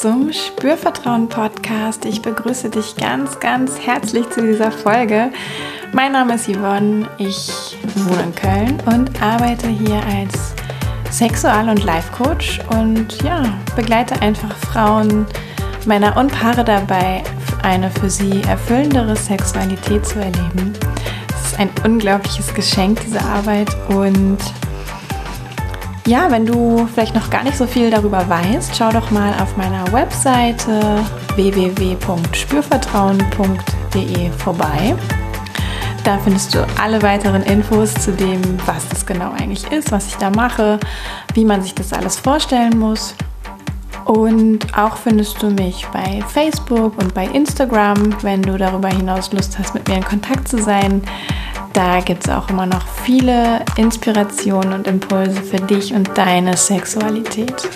zum Spürvertrauen Podcast. Ich begrüße dich ganz, ganz herzlich zu dieser Folge. Mein Name ist Yvonne, ich wohne in Köln und arbeite hier als Sexual- und Life-Coach und ja, begleite einfach Frauen, Männer und Paare dabei, eine für sie erfüllendere Sexualität zu erleben. Es ist ein unglaubliches Geschenk, diese Arbeit und ja, wenn du vielleicht noch gar nicht so viel darüber weißt, schau doch mal auf meiner Webseite www.spürvertrauen.de vorbei. Da findest du alle weiteren Infos zu dem, was das genau eigentlich ist, was ich da mache, wie man sich das alles vorstellen muss. Und auch findest du mich bei Facebook und bei Instagram, wenn du darüber hinaus Lust hast, mit mir in Kontakt zu sein. Da gibt es auch immer noch viele Inspirationen und Impulse für dich und deine Sexualität.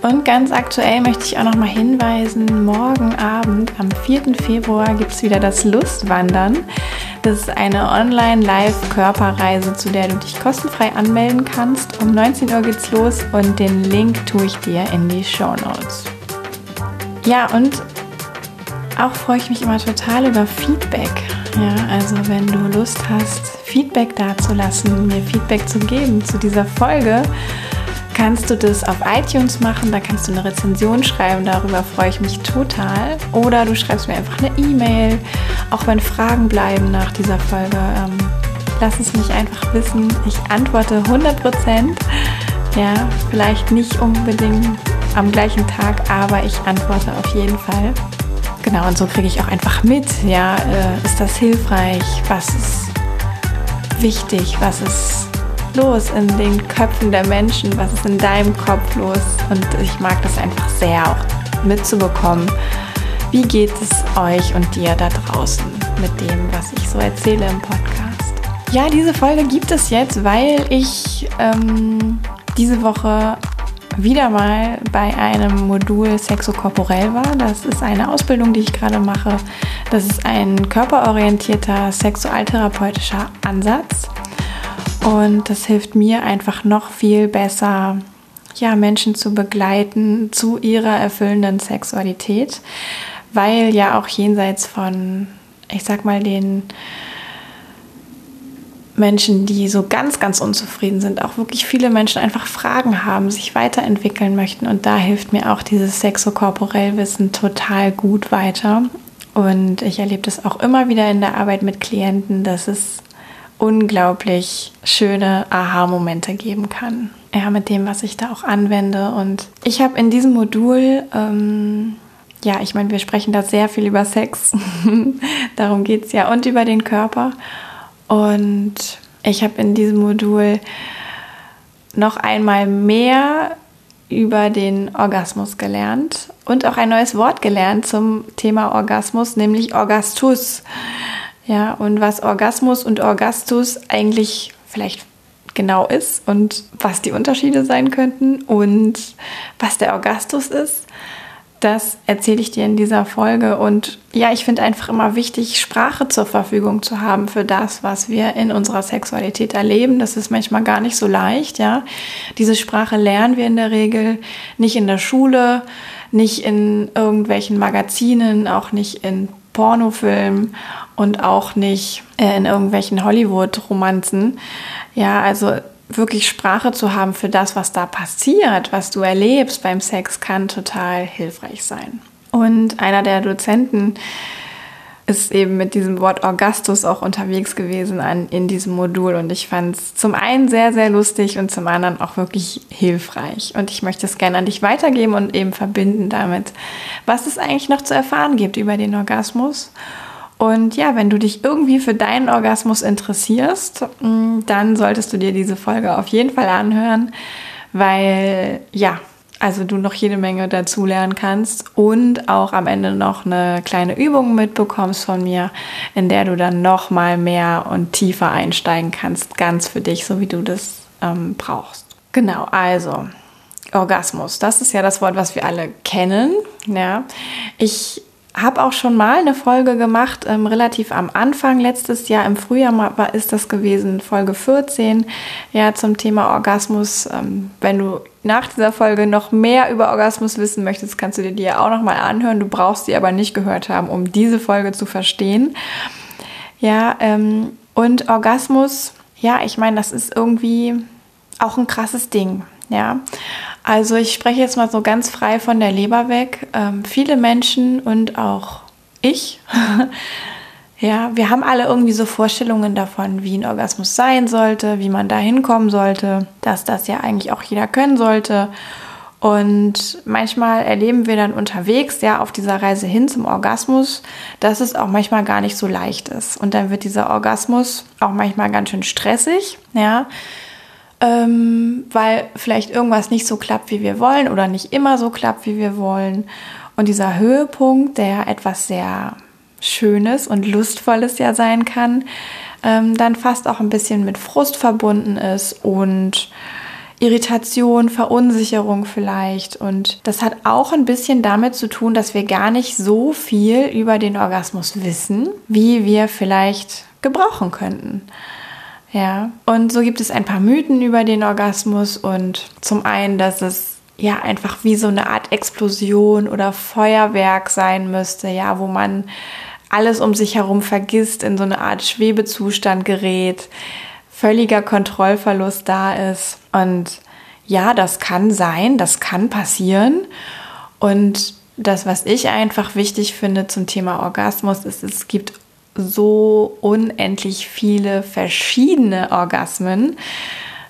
Und ganz aktuell möchte ich auch noch mal hinweisen, morgen Abend am 4. Februar gibt es wieder das Lustwandern. Das ist eine Online-Live-Körperreise, zu der du dich kostenfrei anmelden kannst. Um 19 Uhr geht's los und den Link tue ich dir in die Show Notes. Ja, und auch freue ich mich immer total über Feedback. Ja, also wenn du Lust hast, Feedback dazulassen, mir Feedback zu geben zu dieser Folge, kannst du das auf iTunes machen. Da kannst du eine Rezension schreiben. Darüber freue ich mich total. Oder du schreibst mir einfach eine E-Mail. Auch wenn Fragen bleiben nach dieser Folge, ähm, lass es mich einfach wissen. Ich antworte 100 Prozent. Ja, vielleicht nicht unbedingt am gleichen Tag, aber ich antworte auf jeden Fall. Genau, und so kriege ich auch einfach mit, ja, äh, ist das hilfreich, was ist wichtig, was ist los in den Köpfen der Menschen, was ist in deinem Kopf los. Und ich mag das einfach sehr auch mitzubekommen. Wie geht es euch und dir da draußen mit dem, was ich so erzähle im Podcast? Ja, diese Folge gibt es jetzt, weil ich ähm, diese Woche wieder mal bei einem Modul Sexokorporell war. Das ist eine Ausbildung, die ich gerade mache. Das ist ein körperorientierter sexualtherapeutischer Ansatz. Und das hilft mir einfach noch viel besser, ja, Menschen zu begleiten zu ihrer erfüllenden Sexualität, weil ja auch jenseits von, ich sag mal, den Menschen, die so ganz, ganz unzufrieden sind, auch wirklich viele Menschen einfach Fragen haben, sich weiterentwickeln möchten. Und da hilft mir auch dieses Sexokorporell-Wissen total gut weiter. Und ich erlebe das auch immer wieder in der Arbeit mit Klienten, dass es unglaublich schöne Aha-Momente geben kann. Ja, mit dem, was ich da auch anwende. Und ich habe in diesem Modul, ähm, ja, ich meine, wir sprechen da sehr viel über Sex. Darum geht es ja. Und über den Körper. Und ich habe in diesem Modul noch einmal mehr über den Orgasmus gelernt und auch ein neues Wort gelernt zum Thema Orgasmus, nämlich Orgastus. Ja, und was Orgasmus und Orgastus eigentlich vielleicht genau ist und was die Unterschiede sein könnten und was der Orgastus ist. Das erzähle ich dir in dieser Folge. Und ja, ich finde einfach immer wichtig, Sprache zur Verfügung zu haben für das, was wir in unserer Sexualität erleben. Das ist manchmal gar nicht so leicht, ja. Diese Sprache lernen wir in der Regel nicht in der Schule, nicht in irgendwelchen Magazinen, auch nicht in Pornofilmen und auch nicht äh, in irgendwelchen Hollywood-Romanzen. Ja, also wirklich Sprache zu haben für das, was da passiert, was du erlebst beim Sex, kann total hilfreich sein. Und einer der Dozenten ist eben mit diesem Wort Augustus auch unterwegs gewesen an, in diesem Modul und ich fand es zum einen sehr, sehr lustig und zum anderen auch wirklich hilfreich. Und ich möchte es gerne an dich weitergeben und eben verbinden damit, was es eigentlich noch zu erfahren gibt über den Orgasmus und ja, wenn du dich irgendwie für deinen Orgasmus interessierst, mm, dann solltest du dir diese Folge auf jeden Fall anhören, weil ja, also du noch jede Menge dazu lernen kannst und auch am Ende noch eine kleine Übung mitbekommst von mir, in der du dann noch mal mehr und tiefer einsteigen kannst, ganz für dich, so wie du das ähm, brauchst. Genau, also Orgasmus, das ist ja das Wort, was wir alle kennen. Ja, ich habe auch schon mal eine Folge gemacht, ähm, relativ am Anfang letztes Jahr, im Frühjahr war, ist das gewesen, Folge 14, ja, zum Thema Orgasmus. Ähm, wenn du nach dieser Folge noch mehr über Orgasmus wissen möchtest, kannst du dir die ja auch nochmal anhören. Du brauchst sie aber nicht gehört haben, um diese Folge zu verstehen. Ja, ähm, und Orgasmus, ja, ich meine, das ist irgendwie auch ein krasses Ding. Ja, also ich spreche jetzt mal so ganz frei von der Leber weg. Ähm, viele Menschen und auch ich, ja, wir haben alle irgendwie so Vorstellungen davon, wie ein Orgasmus sein sollte, wie man da hinkommen sollte, dass das ja eigentlich auch jeder können sollte. Und manchmal erleben wir dann unterwegs, ja, auf dieser Reise hin zum Orgasmus, dass es auch manchmal gar nicht so leicht ist. Und dann wird dieser Orgasmus auch manchmal ganz schön stressig, ja ähm, weil vielleicht irgendwas nicht so klappt, wie wir wollen oder nicht immer so klappt, wie wir wollen. Und dieser Höhepunkt, der etwas sehr Schönes und Lustvolles ja sein kann, ähm, dann fast auch ein bisschen mit Frust verbunden ist und Irritation, Verunsicherung vielleicht. Und das hat auch ein bisschen damit zu tun, dass wir gar nicht so viel über den Orgasmus wissen, wie wir vielleicht gebrauchen könnten. Ja, und so gibt es ein paar Mythen über den Orgasmus und zum einen, dass es ja einfach wie so eine Art Explosion oder Feuerwerk sein müsste, ja, wo man alles um sich herum vergisst, in so eine Art Schwebezustand gerät, völliger Kontrollverlust da ist. Und ja, das kann sein, das kann passieren. Und das, was ich einfach wichtig finde zum Thema Orgasmus, ist, es gibt so unendlich viele verschiedene Orgasmen,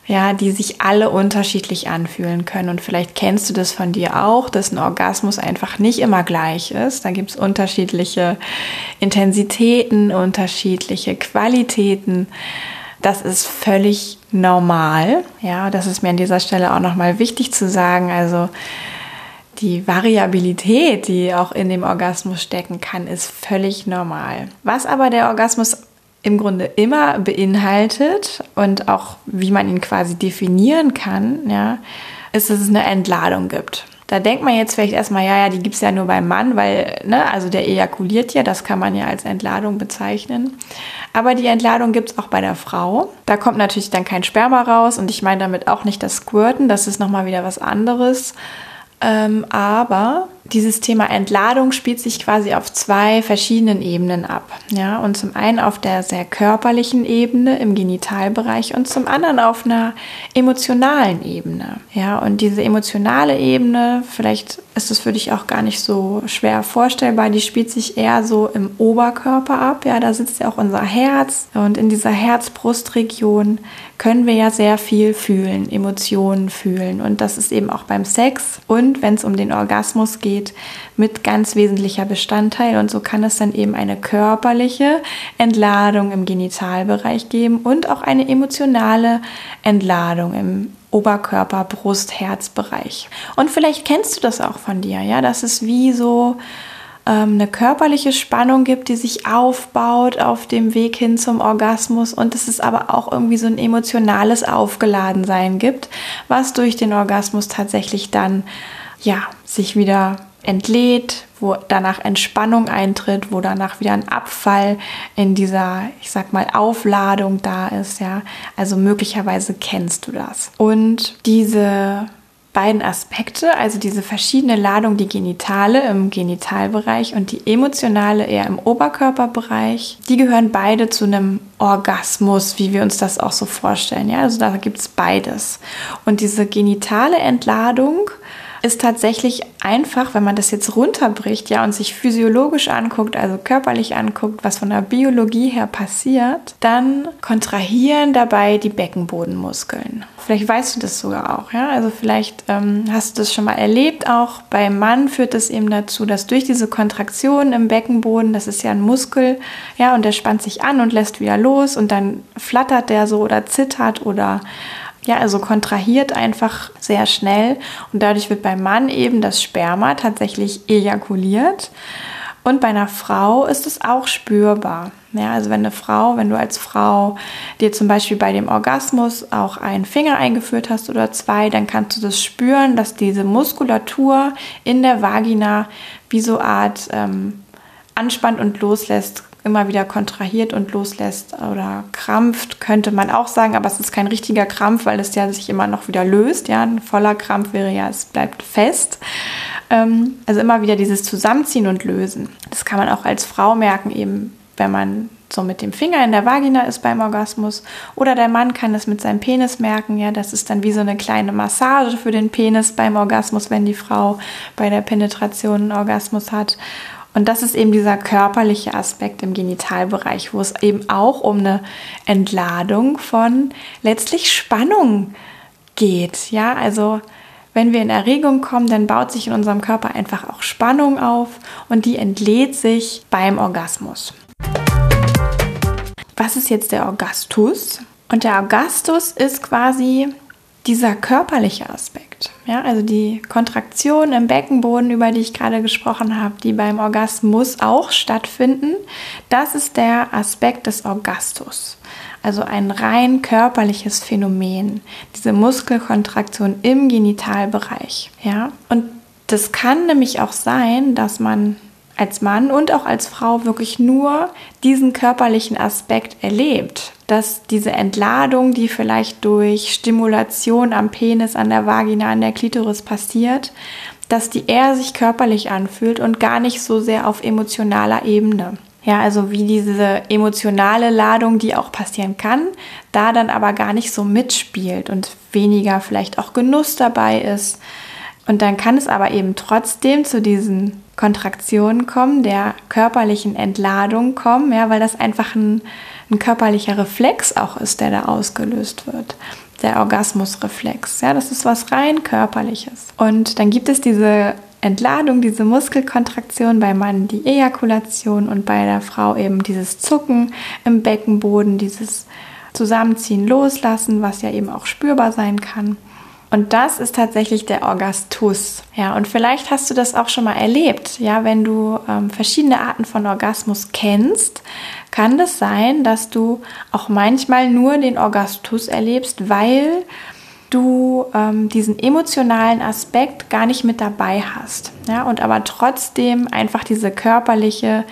ja, die sich alle unterschiedlich anfühlen können. Und vielleicht kennst du das von dir auch, dass ein Orgasmus einfach nicht immer gleich ist. Da gibt es unterschiedliche Intensitäten, unterschiedliche Qualitäten. Das ist völlig normal. Ja, das ist mir an dieser Stelle auch nochmal wichtig zu sagen. Also die Variabilität, die auch in dem Orgasmus stecken kann, ist völlig normal. Was aber der Orgasmus im Grunde immer beinhaltet und auch wie man ihn quasi definieren kann, ja, ist, dass es eine Entladung gibt. Da denkt man jetzt vielleicht erstmal, ja, ja, die gibt es ja nur beim Mann, weil, ne, also der ejakuliert ja, das kann man ja als Entladung bezeichnen. Aber die Entladung gibt es auch bei der Frau. Da kommt natürlich dann kein Sperma raus und ich meine damit auch nicht das Squirten, das ist nochmal wieder was anderes. Ähm, aber dieses Thema Entladung spielt sich quasi auf zwei verschiedenen Ebenen ab. Ja, und zum einen auf der sehr körperlichen Ebene im Genitalbereich und zum anderen auf einer emotionalen Ebene. Ja, und diese emotionale Ebene, vielleicht ist es für dich auch gar nicht so schwer vorstellbar, die spielt sich eher so im Oberkörper ab. Ja, da sitzt ja auch unser Herz und in dieser Herz-Brust-Region können wir ja sehr viel fühlen, Emotionen fühlen. Und das ist eben auch beim Sex und wenn es um den Orgasmus geht, mit ganz wesentlicher Bestandteil. Und so kann es dann eben eine körperliche Entladung im Genitalbereich geben und auch eine emotionale Entladung im Oberkörper, Brust, Herzbereich. Und vielleicht kennst du das auch von dir, ja, das ist wie so ähm, eine körperliche Spannung gibt, die sich aufbaut auf dem Weg hin zum Orgasmus und dass es aber auch irgendwie so ein emotionales Aufgeladensein gibt, was durch den Orgasmus tatsächlich dann ja sich wieder entlädt, wo danach Entspannung eintritt, wo danach wieder ein Abfall in dieser, ich sag mal, Aufladung da ist, ja. Also möglicherweise kennst du das. Und diese beiden Aspekte, also diese verschiedene Ladung, die genitale im Genitalbereich und die emotionale eher im Oberkörperbereich, die gehören beide zu einem Orgasmus, wie wir uns das auch so vorstellen. Ja, also da gibt es beides. Und diese genitale Entladung ist tatsächlich einfach, wenn man das jetzt runterbricht, ja, und sich physiologisch anguckt, also körperlich anguckt, was von der Biologie her passiert, dann kontrahieren dabei die Beckenbodenmuskeln. Vielleicht weißt du das sogar auch, ja. Also vielleicht ähm, hast du das schon mal erlebt. Auch beim Mann führt das eben dazu, dass durch diese Kontraktion im Beckenboden, das ist ja ein Muskel, ja, und der spannt sich an und lässt wieder los und dann flattert der so oder zittert oder ja, also kontrahiert einfach sehr schnell und dadurch wird beim Mann eben das Sperma tatsächlich ejakuliert. Und bei einer Frau ist es auch spürbar. Ja, also wenn eine Frau, wenn du als Frau dir zum Beispiel bei dem Orgasmus auch einen Finger eingeführt hast oder zwei, dann kannst du das spüren, dass diese Muskulatur in der Vagina wie so Art ähm, anspannt und loslässt, immer wieder kontrahiert und loslässt oder krampft, könnte man auch sagen, aber es ist kein richtiger Krampf, weil es ja sich immer noch wieder löst. Ja, ein voller Krampf wäre ja, es bleibt fest. Ähm, also immer wieder dieses Zusammenziehen und Lösen. Das kann man auch als Frau merken, eben wenn man so mit dem Finger in der Vagina ist beim Orgasmus. Oder der Mann kann es mit seinem Penis merken. Ja, das ist dann wie so eine kleine Massage für den Penis beim Orgasmus, wenn die Frau bei der Penetration einen Orgasmus hat. Und das ist eben dieser körperliche Aspekt im Genitalbereich, wo es eben auch um eine Entladung von letztlich Spannung geht. Ja, also wenn wir in Erregung kommen, dann baut sich in unserem Körper einfach auch Spannung auf und die entlädt sich beim Orgasmus. Was ist jetzt der Orgastus? Und der Orgastus ist quasi dieser körperliche Aspekt. Ja, also die Kontraktion im Beckenboden, über die ich gerade gesprochen habe, die beim Orgasmus auch stattfinden, das ist der Aspekt des Orgastus. Also ein rein körperliches Phänomen, diese Muskelkontraktion im Genitalbereich. Ja, und das kann nämlich auch sein, dass man als Mann und auch als Frau wirklich nur diesen körperlichen Aspekt erlebt, dass diese Entladung, die vielleicht durch Stimulation am Penis, an der Vagina, an der Klitoris passiert, dass die eher sich körperlich anfühlt und gar nicht so sehr auf emotionaler Ebene. Ja, also wie diese emotionale Ladung, die auch passieren kann, da dann aber gar nicht so mitspielt und weniger vielleicht auch Genuss dabei ist. Und dann kann es aber eben trotzdem zu diesen Kontraktion kommen, der körperlichen Entladung kommen, ja, weil das einfach ein, ein körperlicher Reflex auch ist, der da ausgelöst wird. Der Orgasmusreflex. Ja, das ist was rein körperliches. Und dann gibt es diese Entladung, diese Muskelkontraktion beim Mann, die Ejakulation und bei der Frau eben dieses Zucken im Beckenboden, dieses Zusammenziehen, Loslassen, was ja eben auch spürbar sein kann. Und das ist tatsächlich der Orgastus. Ja, und vielleicht hast du das auch schon mal erlebt. Ja, wenn du ähm, verschiedene Arten von Orgasmus kennst, kann das sein, dass du auch manchmal nur den Orgastus erlebst, weil du ähm, diesen emotionalen Aspekt gar nicht mit dabei hast. Ja, und aber trotzdem einfach diese körperliche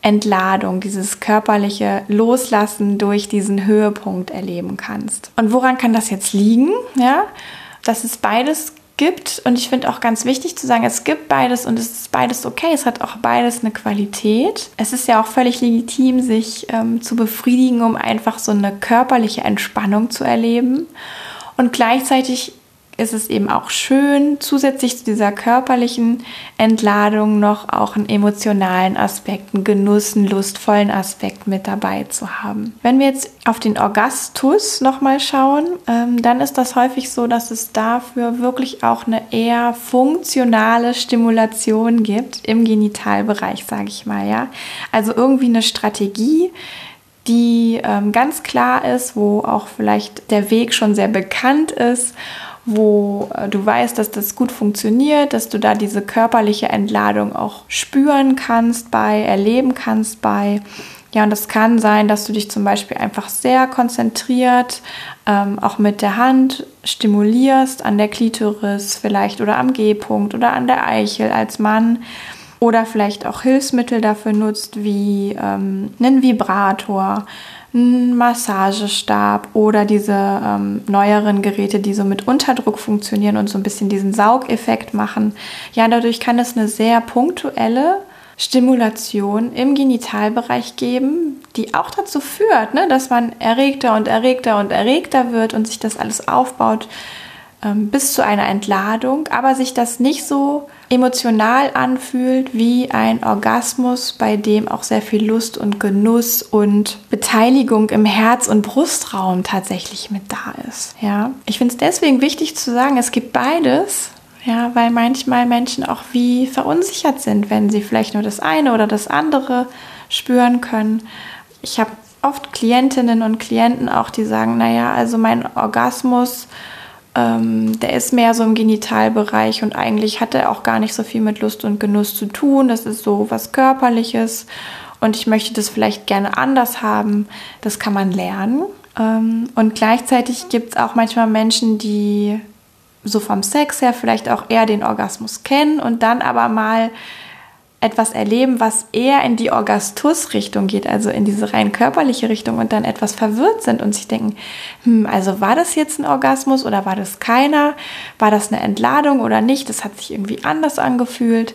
Entladung, dieses körperliche Loslassen durch diesen Höhepunkt erleben kannst. Und woran kann das jetzt liegen? Ja, dass es beides gibt und ich finde auch ganz wichtig zu sagen, es gibt beides und es ist beides okay, es hat auch beides eine Qualität. Es ist ja auch völlig legitim, sich ähm, zu befriedigen, um einfach so eine körperliche Entspannung zu erleben. Und gleichzeitig ist es eben auch schön, zusätzlich zu dieser körperlichen Entladung noch auch einen emotionalen Aspekt, einen Genuss, einen lustvollen Aspekt mit dabei zu haben. Wenn wir jetzt auf den Orgastus nochmal schauen, ähm, dann ist das häufig so, dass es dafür wirklich auch eine eher funktionale Stimulation gibt im Genitalbereich, sage ich mal, ja. Also irgendwie eine Strategie, die ähm, ganz klar ist, wo auch vielleicht der Weg schon sehr bekannt ist wo äh, du weißt, dass das gut funktioniert, dass du da diese körperliche Entladung auch spüren kannst bei, erleben kannst bei. Ja, und das kann sein, dass du dich zum Beispiel einfach sehr konzentriert, ähm, auch mit der Hand stimulierst an der Klitoris vielleicht oder am G-Punkt oder an der Eichel als Mann oder vielleicht auch Hilfsmittel dafür nutzt wie ähm, einen Vibrator ein Massagestab oder diese ähm, neueren Geräte, die so mit Unterdruck funktionieren und so ein bisschen diesen Saugeffekt machen. Ja, dadurch kann es eine sehr punktuelle Stimulation im Genitalbereich geben, die auch dazu führt, ne, dass man erregter und erregter und erregter wird und sich das alles aufbaut ähm, bis zu einer Entladung, aber sich das nicht so emotional anfühlt wie ein Orgasmus, bei dem auch sehr viel Lust und Genuss und Beteiligung im Herz- und Brustraum tatsächlich mit da ist. Ja, ich finde es deswegen wichtig zu sagen, es gibt beides. Ja, weil manchmal Menschen auch wie verunsichert sind, wenn sie vielleicht nur das eine oder das andere spüren können. Ich habe oft Klientinnen und Klienten auch, die sagen, naja, also mein Orgasmus ähm, der ist mehr so im Genitalbereich und eigentlich hat er auch gar nicht so viel mit Lust und Genuss zu tun. Das ist so was Körperliches und ich möchte das vielleicht gerne anders haben. Das kann man lernen. Ähm, und gleichzeitig gibt es auch manchmal Menschen, die so vom Sex her vielleicht auch eher den Orgasmus kennen und dann aber mal etwas erleben, was eher in die Orgastus-Richtung geht, also in diese rein körperliche Richtung und dann etwas verwirrt sind und sich denken, hm, also war das jetzt ein Orgasmus oder war das keiner? War das eine Entladung oder nicht? Das hat sich irgendwie anders angefühlt.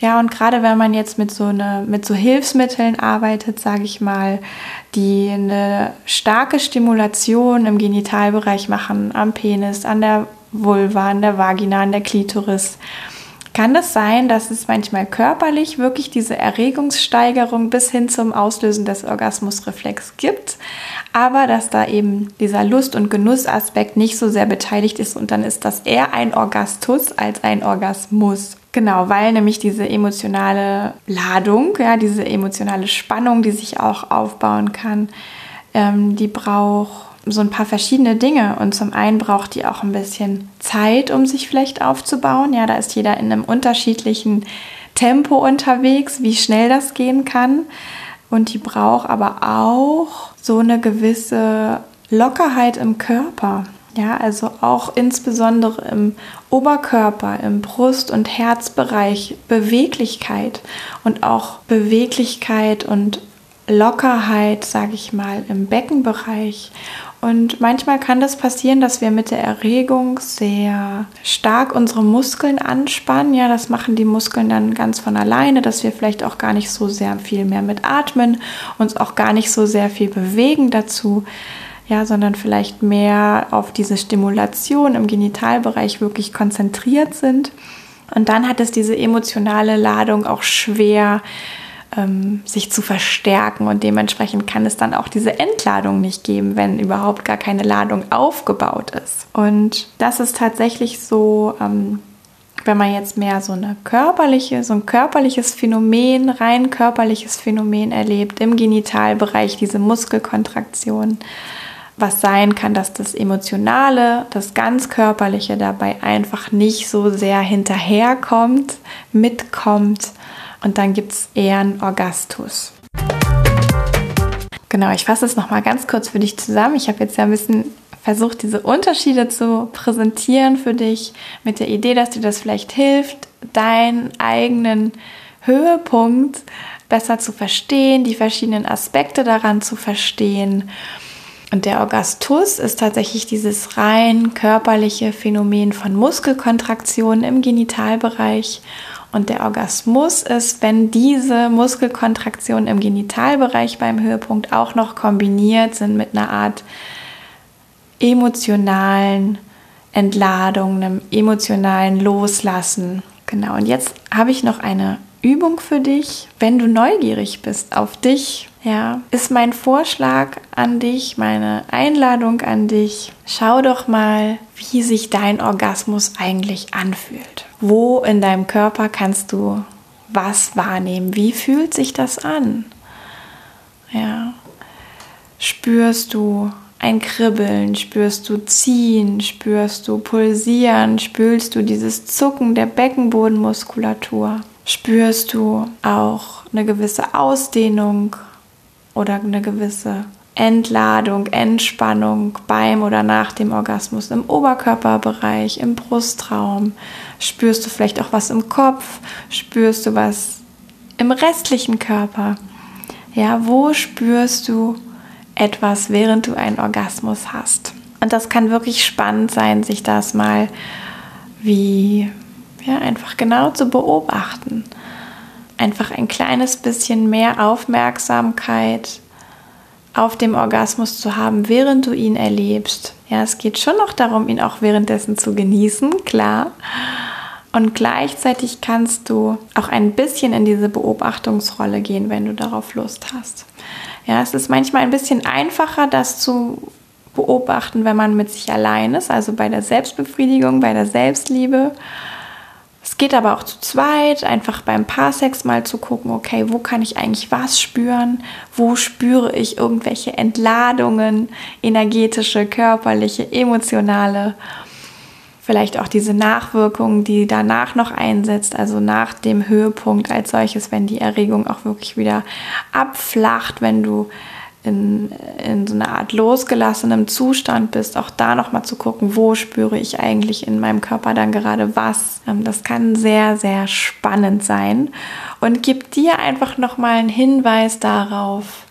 Ja, und gerade wenn man jetzt mit so, eine, mit so Hilfsmitteln arbeitet, sage ich mal, die eine starke Stimulation im Genitalbereich machen, am Penis, an der Vulva, an der Vagina, an der Klitoris, kann das sein, dass es manchmal körperlich wirklich diese Erregungssteigerung bis hin zum Auslösen des Orgasmusreflex gibt, aber dass da eben dieser Lust- und Genussaspekt nicht so sehr beteiligt ist und dann ist das eher ein Orgastus als ein Orgasmus. Genau, weil nämlich diese emotionale Ladung, ja, diese emotionale Spannung, die sich auch aufbauen kann, ähm, die braucht so ein paar verschiedene Dinge. Und zum einen braucht die auch ein bisschen Zeit, um sich vielleicht aufzubauen. Ja, da ist jeder in einem unterschiedlichen Tempo unterwegs, wie schnell das gehen kann. Und die braucht aber auch so eine gewisse Lockerheit im Körper. Ja, also auch insbesondere im Oberkörper, im Brust- und Herzbereich Beweglichkeit und auch Beweglichkeit und Lockerheit, sage ich mal, im Beckenbereich und manchmal kann das passieren, dass wir mit der Erregung sehr stark unsere Muskeln anspannen. Ja, das machen die Muskeln dann ganz von alleine, dass wir vielleicht auch gar nicht so sehr viel mehr mit atmen, uns auch gar nicht so sehr viel bewegen dazu. Ja, sondern vielleicht mehr auf diese Stimulation im Genitalbereich wirklich konzentriert sind. Und dann hat es diese emotionale Ladung auch schwer ähm, sich zu verstärken und dementsprechend kann es dann auch diese Entladung nicht geben, wenn überhaupt gar keine Ladung aufgebaut ist. Und das ist tatsächlich so, ähm, wenn man jetzt mehr so eine körperliche, so ein körperliches Phänomen, rein körperliches Phänomen erlebt im Genitalbereich, diese Muskelkontraktion, was sein kann, dass das Emotionale, das ganz Körperliche dabei einfach nicht so sehr hinterherkommt, mitkommt und dann gibt es eher einen Orgastus. Genau, ich fasse es nochmal ganz kurz für dich zusammen. Ich habe jetzt ja ein bisschen versucht, diese Unterschiede zu präsentieren für dich, mit der Idee, dass dir das vielleicht hilft, deinen eigenen Höhepunkt besser zu verstehen, die verschiedenen Aspekte daran zu verstehen. Und der Orgastus ist tatsächlich dieses rein körperliche Phänomen von Muskelkontraktionen im Genitalbereich und der Orgasmus ist, wenn diese Muskelkontraktionen im Genitalbereich beim Höhepunkt auch noch kombiniert sind mit einer Art emotionalen Entladung, einem emotionalen Loslassen. Genau, und jetzt habe ich noch eine Übung für dich. Wenn du neugierig bist auf dich, ja, ist mein Vorschlag an dich, meine Einladung an dich. Schau doch mal, wie sich dein Orgasmus eigentlich anfühlt. Wo in deinem Körper kannst du was wahrnehmen? Wie fühlt sich das an? Ja. Spürst du ein Kribbeln, spürst du Ziehen, spürst du Pulsieren, spürst du dieses Zucken der Beckenbodenmuskulatur, spürst du auch eine gewisse Ausdehnung oder eine gewisse Entladung, Entspannung beim oder nach dem Orgasmus im Oberkörperbereich, im Brustraum. Spürst du vielleicht auch was im Kopf? Spürst du was im restlichen Körper? Ja, wo spürst du etwas, während du einen Orgasmus hast? Und das kann wirklich spannend sein, sich das mal wie ja, einfach genau zu beobachten. Einfach ein kleines bisschen mehr Aufmerksamkeit auf dem Orgasmus zu haben, während du ihn erlebst. Ja, es geht schon noch darum, ihn auch währenddessen zu genießen, klar. Und gleichzeitig kannst du auch ein bisschen in diese Beobachtungsrolle gehen, wenn du darauf Lust hast. Ja, es ist manchmal ein bisschen einfacher, das zu beobachten, wenn man mit sich allein ist, also bei der Selbstbefriedigung, bei der Selbstliebe. Geht aber auch zu zweit, einfach beim Paarsex mal zu gucken, okay, wo kann ich eigentlich was spüren? Wo spüre ich irgendwelche Entladungen, energetische, körperliche, emotionale? Vielleicht auch diese Nachwirkungen, die danach noch einsetzt, also nach dem Höhepunkt als solches, wenn die Erregung auch wirklich wieder abflacht, wenn du in, in so einer Art losgelassenem Zustand bist, auch da nochmal zu gucken, wo spüre ich eigentlich in meinem Körper dann gerade was. Ähm, das kann sehr, sehr spannend sein und gibt dir einfach nochmal einen Hinweis darauf,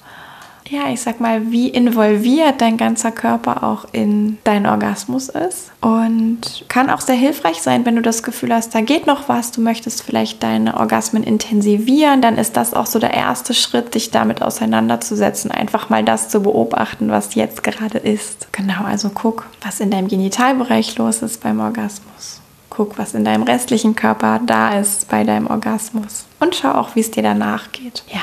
ja, ich sag mal, wie involviert dein ganzer Körper auch in deinen Orgasmus ist. Und kann auch sehr hilfreich sein, wenn du das Gefühl hast, da geht noch was, du möchtest vielleicht deine Orgasmen intensivieren, dann ist das auch so der erste Schritt, dich damit auseinanderzusetzen, einfach mal das zu beobachten, was jetzt gerade ist. Genau, also guck, was in deinem Genitalbereich los ist beim Orgasmus. Guck, was in deinem restlichen Körper da ist bei deinem Orgasmus. Und schau auch, wie es dir danach geht. Ja,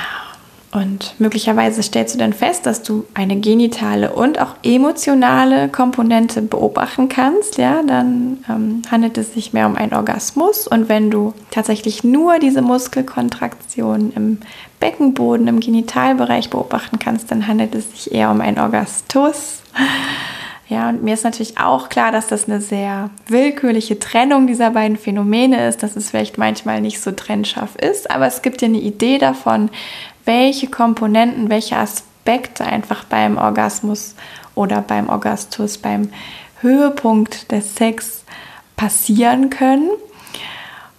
und möglicherweise stellst du dann fest, dass du eine genitale und auch emotionale Komponente beobachten kannst. Ja, dann ähm, handelt es sich mehr um einen Orgasmus. Und wenn du tatsächlich nur diese Muskelkontraktion im Beckenboden, im Genitalbereich beobachten kannst, dann handelt es sich eher um einen Orgastus. Ja, und mir ist natürlich auch klar, dass das eine sehr willkürliche Trennung dieser beiden Phänomene ist, dass es vielleicht manchmal nicht so trennscharf ist, aber es gibt dir eine Idee davon, welche Komponenten, welche Aspekte einfach beim Orgasmus oder beim Orgastus, beim Höhepunkt des Sex passieren können.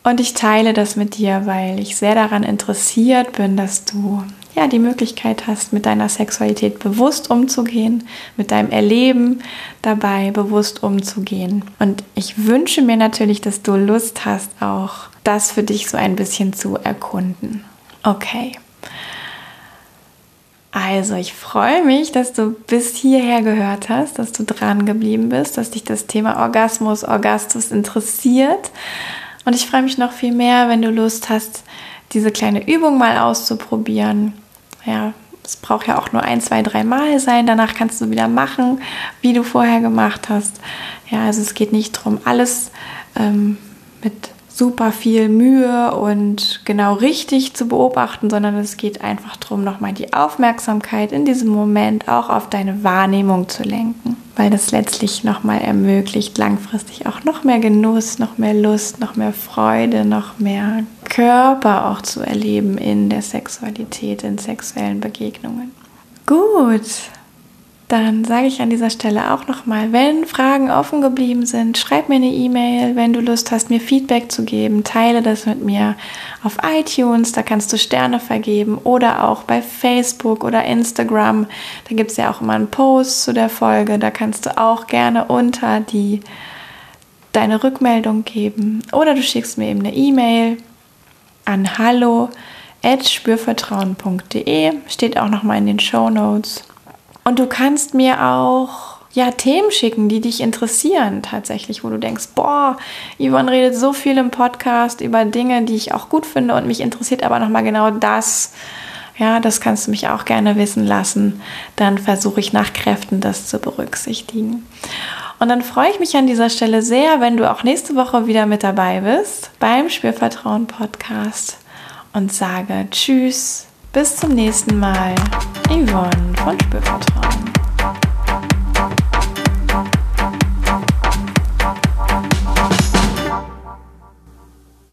Und ich teile das mit dir, weil ich sehr daran interessiert bin, dass du ja die Möglichkeit hast, mit deiner Sexualität bewusst umzugehen, mit deinem Erleben dabei bewusst umzugehen. Und ich wünsche mir natürlich, dass du Lust hast, auch das für dich so ein bisschen zu erkunden. Okay. Also, ich freue mich, dass du bis hierher gehört hast, dass du dran geblieben bist, dass dich das Thema Orgasmus, Orgastus interessiert. Und ich freue mich noch viel mehr, wenn du Lust hast, diese kleine Übung mal auszuprobieren. Ja, es braucht ja auch nur ein, zwei, drei Mal sein. Danach kannst du wieder machen, wie du vorher gemacht hast. Ja, also es geht nicht darum, alles ähm, mit super viel Mühe und genau richtig zu beobachten, sondern es geht einfach darum, nochmal die Aufmerksamkeit in diesem Moment auch auf deine Wahrnehmung zu lenken, weil das letztlich nochmal ermöglicht, langfristig auch noch mehr Genuss, noch mehr Lust, noch mehr Freude, noch mehr Körper auch zu erleben in der Sexualität, in sexuellen Begegnungen. Gut, dann sage ich an dieser Stelle auch nochmal, wenn Fragen offen geblieben sind, schreib mir eine E-Mail, wenn du Lust hast, mir Feedback zu geben, teile das mit mir auf iTunes, da kannst du Sterne vergeben oder auch bei Facebook oder Instagram, da gibt es ja auch immer einen Post zu der Folge, da kannst du auch gerne unter die deine Rückmeldung geben. Oder du schickst mir eben eine E-Mail an hallo spürvertrauen.de, steht auch nochmal in den Show Notes. Und du kannst mir auch ja, Themen schicken, die dich interessieren tatsächlich, wo du denkst, boah, Yvonne redet so viel im Podcast über Dinge, die ich auch gut finde und mich interessiert aber nochmal genau das. Ja, das kannst du mich auch gerne wissen lassen. Dann versuche ich nach Kräften das zu berücksichtigen. Und dann freue ich mich an dieser Stelle sehr, wenn du auch nächste Woche wieder mit dabei bist beim Spürvertrauen Podcast und sage Tschüss bis zum nächsten Mal. Yvonne von Spürvertrauen.